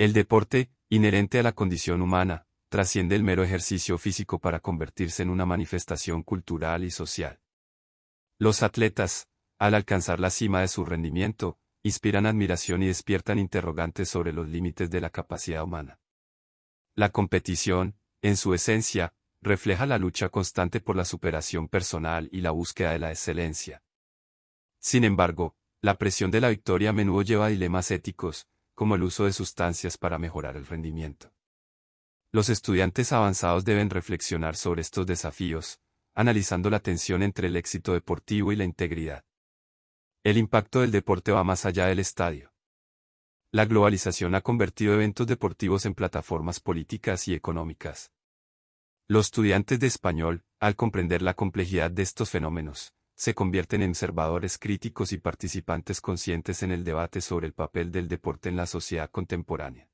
El deporte, inherente a la condición humana, trasciende el mero ejercicio físico para convertirse en una manifestación cultural y social. Los atletas, al alcanzar la cima de su rendimiento, inspiran admiración y despiertan interrogantes sobre los límites de la capacidad humana. La competición, en su esencia, refleja la lucha constante por la superación personal y la búsqueda de la excelencia. Sin embargo, la presión de la victoria a menudo lleva a dilemas éticos, como el uso de sustancias para mejorar el rendimiento. Los estudiantes avanzados deben reflexionar sobre estos desafíos, analizando la tensión entre el éxito deportivo y la integridad. El impacto del deporte va más allá del estadio. La globalización ha convertido eventos deportivos en plataformas políticas y económicas. Los estudiantes de español, al comprender la complejidad de estos fenómenos, se convierten en observadores críticos y participantes conscientes en el debate sobre el papel del deporte en la sociedad contemporánea.